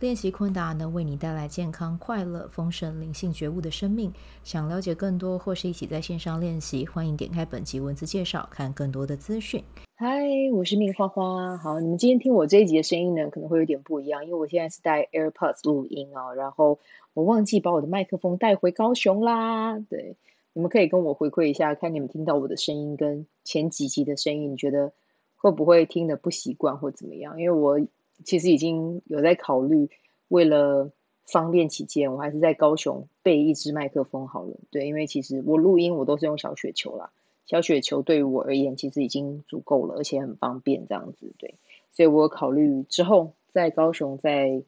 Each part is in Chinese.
练习昆达能为你带来健康、快乐、丰盛、灵性觉悟的生命。想了解更多或是一起在线上练习，欢迎点开本集文字介绍，看更多的资讯。嗨，我是命花花。好，你们今天听我这一集的声音呢，可能会有点不一样，因为我现在是带 AirPods 录音哦，然后我忘记把我的麦克风带回高雄啦。对，你们可以跟我回馈一下，看你们听到我的声音跟前几集的声音，你觉得会不会听得不习惯或怎么样？因为我。其实已经有在考虑，为了方便起见，我还是在高雄备一支麦克风好了。对，因为其实我录音我都是用小雪球啦，小雪球对于我而言其实已经足够了，而且很方便这样子。对，所以我考虑之后在高雄再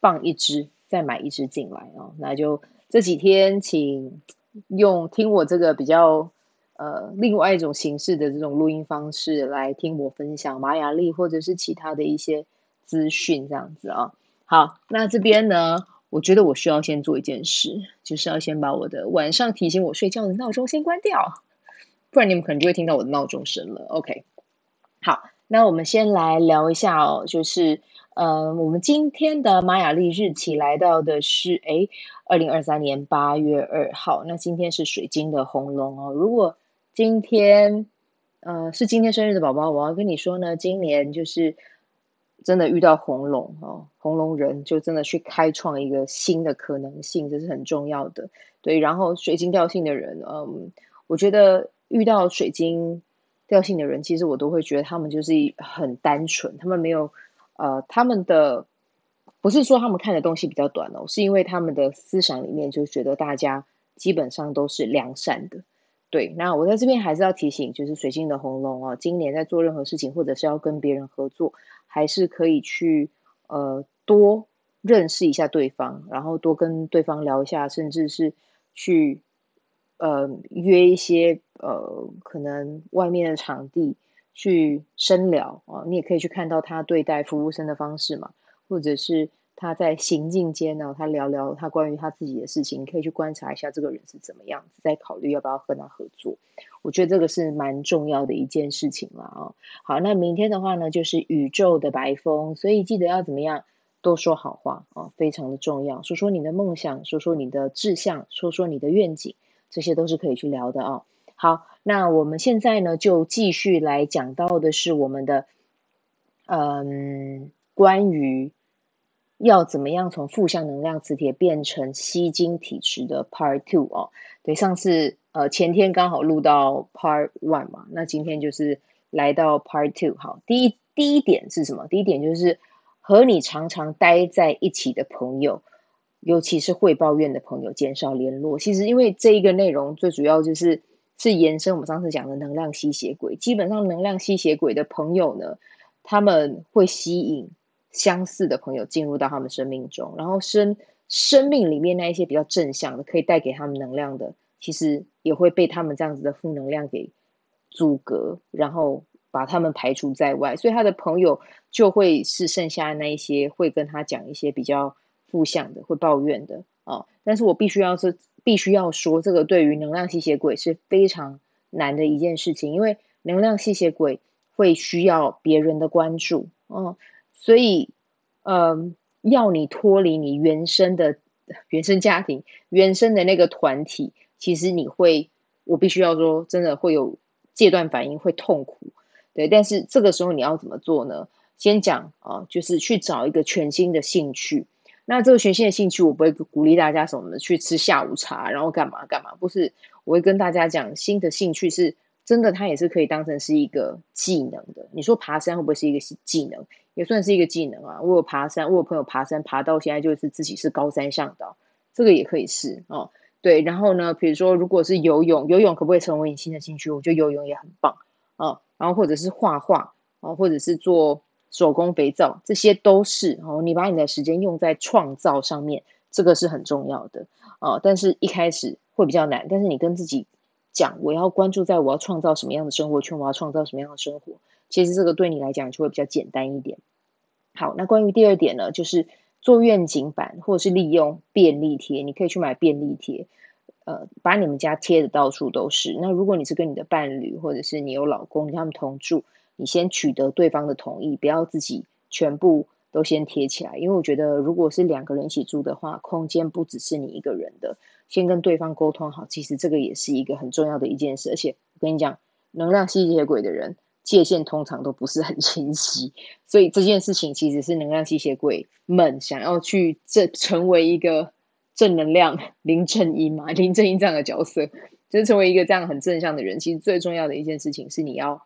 放一支，再买一支进来啊。那就这几天请用听我这个比较。呃，另外一种形式的这种录音方式来听我分享玛雅历或者是其他的一些资讯，这样子啊。好，那这边呢，我觉得我需要先做一件事，就是要先把我的晚上提醒我睡觉的闹钟先关掉，不然你们可能就会听到我的闹钟声了。OK，好，那我们先来聊一下哦，就是呃，我们今天的玛雅历日期来到的是诶，二零二三年八月二号，那今天是水晶的红龙哦，如果今天，呃，是今天生日的宝宝，我要跟你说呢，今年就是真的遇到红龙哦，红龙人就真的去开创一个新的可能性，这是很重要的。对，然后水晶调性的人，嗯，我觉得遇到水晶调性的人，其实我都会觉得他们就是很单纯，他们没有，呃，他们的不是说他们看的东西比较短哦，是因为他们的思想里面就觉得大家基本上都是良善的。对，那我在这边还是要提醒，就是水晶的红龙哦，今年在做任何事情，或者是要跟别人合作，还是可以去呃多认识一下对方，然后多跟对方聊一下，甚至是去呃约一些呃可能外面的场地去深聊啊，你也可以去看到他对待服务生的方式嘛，或者是。他在行进间呢，他聊聊他关于他自己的事情，你可以去观察一下这个人是怎么样子，再考虑要不要和他合作。我觉得这个是蛮重要的一件事情了啊。好，那明天的话呢，就是宇宙的白风，所以记得要怎么样，多说好话啊，非常的重要。说说你的梦想，说说你的志向，说说你的愿景，这些都是可以去聊的啊。好，那我们现在呢，就继续来讲到的是我们的，嗯，关于。要怎么样从负向能量磁铁变成吸金体质的 Part Two 哦？对，上次呃前天刚好录到 Part One 嘛，那今天就是来到 Part Two。好，第一第一点是什么？第一点就是和你常常待在一起的朋友，尤其是会抱怨的朋友，减少联络。其实因为这一个内容最主要就是是延伸我们上次讲的能量吸血鬼。基本上能量吸血鬼的朋友呢，他们会吸引。相似的朋友进入到他们生命中，然后生生命里面那一些比较正向的，可以带给他们能量的，其实也会被他们这样子的负能量给阻隔，然后把他们排除在外。所以他的朋友就会是剩下那一些会跟他讲一些比较负向的，会抱怨的啊、哦。但是我必须要是必须要说，这个对于能量吸血鬼是非常难的一件事情，因为能量吸血鬼会需要别人的关注，嗯。所以，嗯，要你脱离你原生的原生家庭、原生的那个团体，其实你会，我必须要说，真的会有戒断反应，会痛苦，对。但是这个时候你要怎么做呢？先讲啊，就是去找一个全新的兴趣。那这个全新的兴趣，我不会鼓励大家什么去吃下午茶，然后干嘛干嘛，不是。我会跟大家讲，新的兴趣是。真的，它也是可以当成是一个技能的。你说爬山会不会是一个技能？也算是一个技能啊。我有爬山，我有朋友爬山，爬到现在就是自己是高山向导，这个也可以是哦。对，然后呢，比如说如果是游泳，游泳可不可以成为你新的兴趣？我觉得游泳也很棒哦。然后或者是画画哦，或者是做手工肥皂，这些都是哦。你把你的时间用在创造上面，这个是很重要的哦。但是一开始会比较难，但是你跟自己。讲我要关注在我要创造什么样的生活圈，我要创造什么样的生活，其实这个对你来讲就会比较简单一点。好，那关于第二点呢，就是做愿景板或者是利用便利贴，你可以去买便利贴，呃，把你们家贴的到处都是。那如果你是跟你的伴侣或者是你有老公，你他们同住，你先取得对方的同意，不要自己全部。都先贴起来，因为我觉得如果是两个人一起住的话，空间不只是你一个人的，先跟对方沟通好，其实这个也是一个很重要的一件事。而且我跟你讲，能量吸血鬼的人界限通常都不是很 清晰，所以这件事情其实是能量吸血鬼们想要去正成为一个正能量林正英嘛，林正英这样的角色，就是成为一个这样很正向的人。其实最重要的一件事情是你要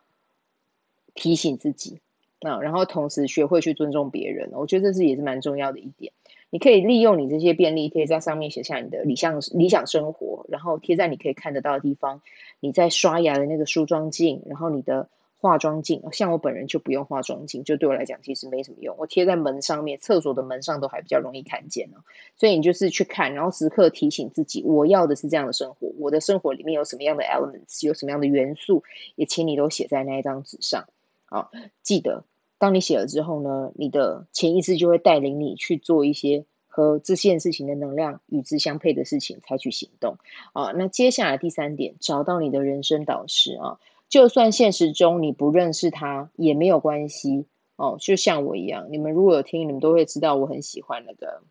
提醒自己。啊，然后同时学会去尊重别人，我觉得这是也是蛮重要的一点。你可以利用你这些便利贴在上面写下你的理想理想生活，然后贴在你可以看得到的地方。你在刷牙的那个梳妆镜，然后你的化妆镜，像我本人就不用化妆镜，就对我来讲其实没什么用。我贴在门上面，厕所的门上都还比较容易看见哦。所以你就是去看，然后时刻提醒自己，我要的是这样的生活。我的生活里面有什么样的 elements，有什么样的元素，也请你都写在那一张纸上。好，记得。当你写了之后呢，你的潜意识就会带领你去做一些和这件事情的能量与之相配的事情，采取行动啊。那接下来第三点，找到你的人生导师啊，就算现实中你不认识他也没有关系哦。就像我一样，你们如果有听，你们都会知道我很喜欢那个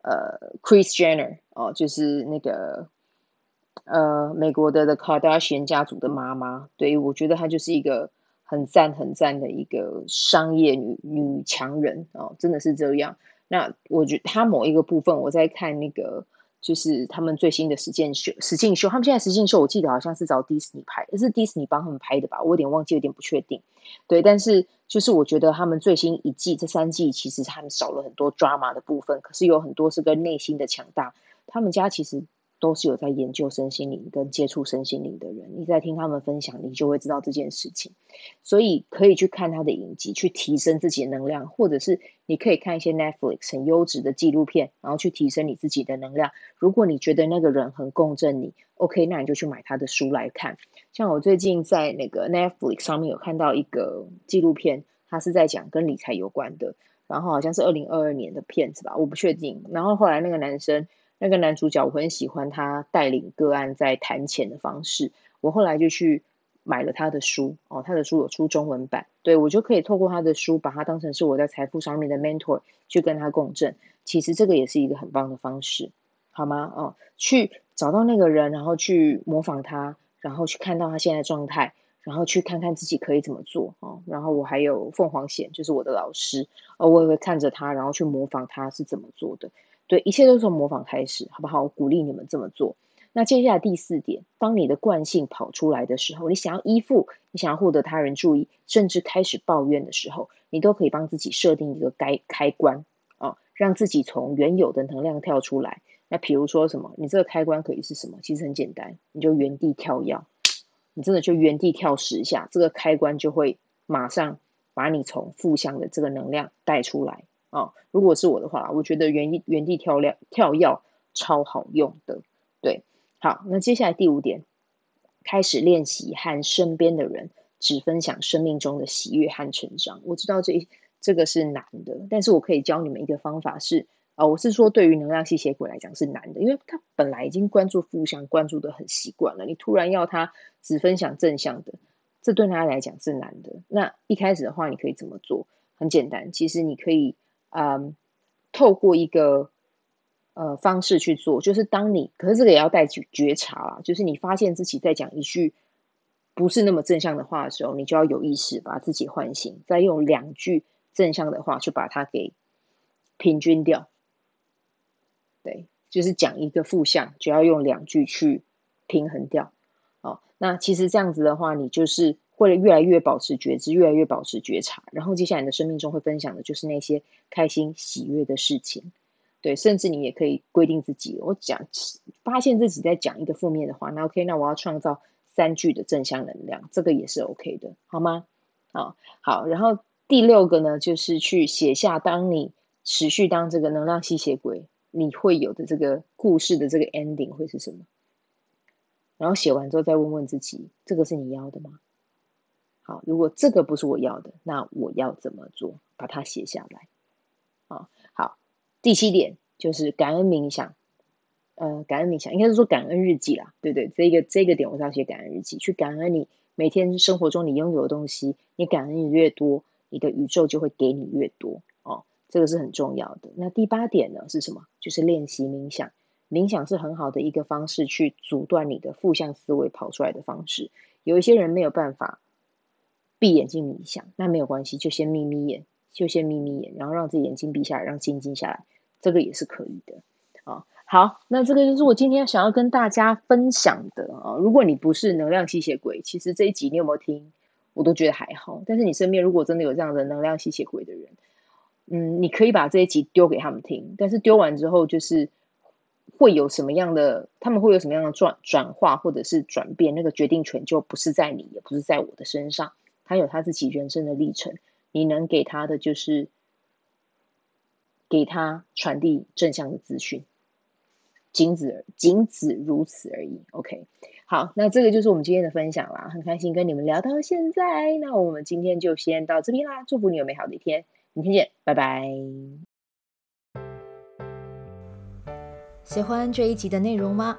呃，Chris Jenner 哦，就是那个呃，美国的 The Kardashian 家族的妈妈。对，我觉得她就是一个。很赞很赞的一个商业女女强人哦，真的是这样。那我觉得她某一个部分，我在看那个，就是他们最新的实境秀，实境秀。他们现在实境秀，我记得好像是找迪士尼拍，是迪士尼帮他们拍的吧？我有点忘记，有点不确定。对，但是就是我觉得他们最新一季这三季，其实他们少了很多抓马的部分，可是有很多是跟内心的强大。他们家其实。都是有在研究身心灵跟接触身心灵的人，你在听他们分享，你就会知道这件事情。所以可以去看他的影集，去提升自己的能量，或者是你可以看一些 Netflix 很优质的纪录片，然后去提升你自己的能量。如果你觉得那个人很共振你，OK，那你就去买他的书来看。像我最近在那个 Netflix 上面有看到一个纪录片，他是在讲跟理财有关的，然后好像是二零二二年的片子吧，我不确定。然后后来那个男生。那个男主角我很喜欢他带领个案在谈钱的方式，我后来就去买了他的书哦，他的书有出中文版，对，我就可以透过他的书，把他当成是我在财富上面的 mentor，去跟他共振。其实这个也是一个很棒的方式，好吗？哦，去找到那个人，然后去模仿他，然后去看到他现在状态，然后去看看自己可以怎么做哦。然后我还有凤凰显，就是我的老师，哦，我也会看着他，然后去模仿他是怎么做的。对，一切都是从模仿开始，好不好？我鼓励你们这么做。那接下来第四点，当你的惯性跑出来的时候，你想要依附，你想要获得他人注意，甚至开始抱怨的时候，你都可以帮自己设定一个该开关啊，让自己从原有的能量跳出来。那比如说什么？你这个开关可以是什么？其实很简单，你就原地跳跃，你真的就原地跳十下，这个开关就会马上把你从负向的这个能量带出来。啊、哦，如果是我的话，我觉得原地原地跳跃跳药超好用的。对，好，那接下来第五点，开始练习和身边的人只分享生命中的喜悦和成长。我知道这这个是难的，但是我可以教你们一个方法是啊、我是说对于能量吸血鬼来讲是难的，因为他本来已经关注负向，关注的很习惯了，你突然要他只分享正向的，这对他来讲是难的。那一开始的话，你可以怎么做？很简单，其实你可以。嗯，透过一个呃方式去做，就是当你，可是这个也要带觉觉察啊，就是你发现自己在讲一句不是那么正向的话的时候，你就要有意识把自己唤醒，再用两句正向的话去把它给平均掉。对，就是讲一个负向，就要用两句去平衡掉。哦，那其实这样子的话，你就是。会越来越保持觉知，越来越保持觉察，然后接下来你的生命中会分享的就是那些开心喜悦的事情，对，甚至你也可以规定自己，我讲发现自己在讲一个负面的话，那 OK，那我要创造三句的正向能量，这个也是 OK 的，好吗？好，好，然后第六个呢，就是去写下当你持续当这个能量吸血鬼，你会有的这个故事的这个 ending 会是什么？然后写完之后再问问自己，这个是你要的吗？好，如果这个不是我要的，那我要怎么做？把它写下来。啊，好，第七点就是感恩冥想。呃，感恩冥想应该是说感恩日记啦，对对，这个这个点我是要写感恩日记，去感恩你每天生活中你拥有的东西，你感恩越多，你的宇宙就会给你越多哦，这个是很重要的。那第八点呢是什么？就是练习冥想，冥想是很好的一个方式，去阻断你的负向思维跑出来的方式。有一些人没有办法闭眼睛冥想，那没有关系，就先眯眯眼，就先眯眯眼，然后让自己眼睛闭下来，让静静下来，这个也是可以的啊。好，那这个就是我今天想要跟大家分享的啊。如果你不是能量吸血鬼，其实这一集你有没有听，我都觉得还好。但是你身边如果真的有这样的能量吸血鬼的人，嗯，你可以把这一集丢给他们听。但是丢完之后，就是会有什么样的，他们会有什么样的转转化或者是转变，那个决定权就不是在你，也不是在我的身上。他有他自己人生的历程，你能给他的就是给他传递正向的资讯。仅止仅止如此而已。OK，好，那这个就是我们今天的分享啦。很开心跟你们聊到现在，那我们今天就先到这边啦。祝福你有美好的一天，明天见，拜拜。喜欢这一集的内容吗？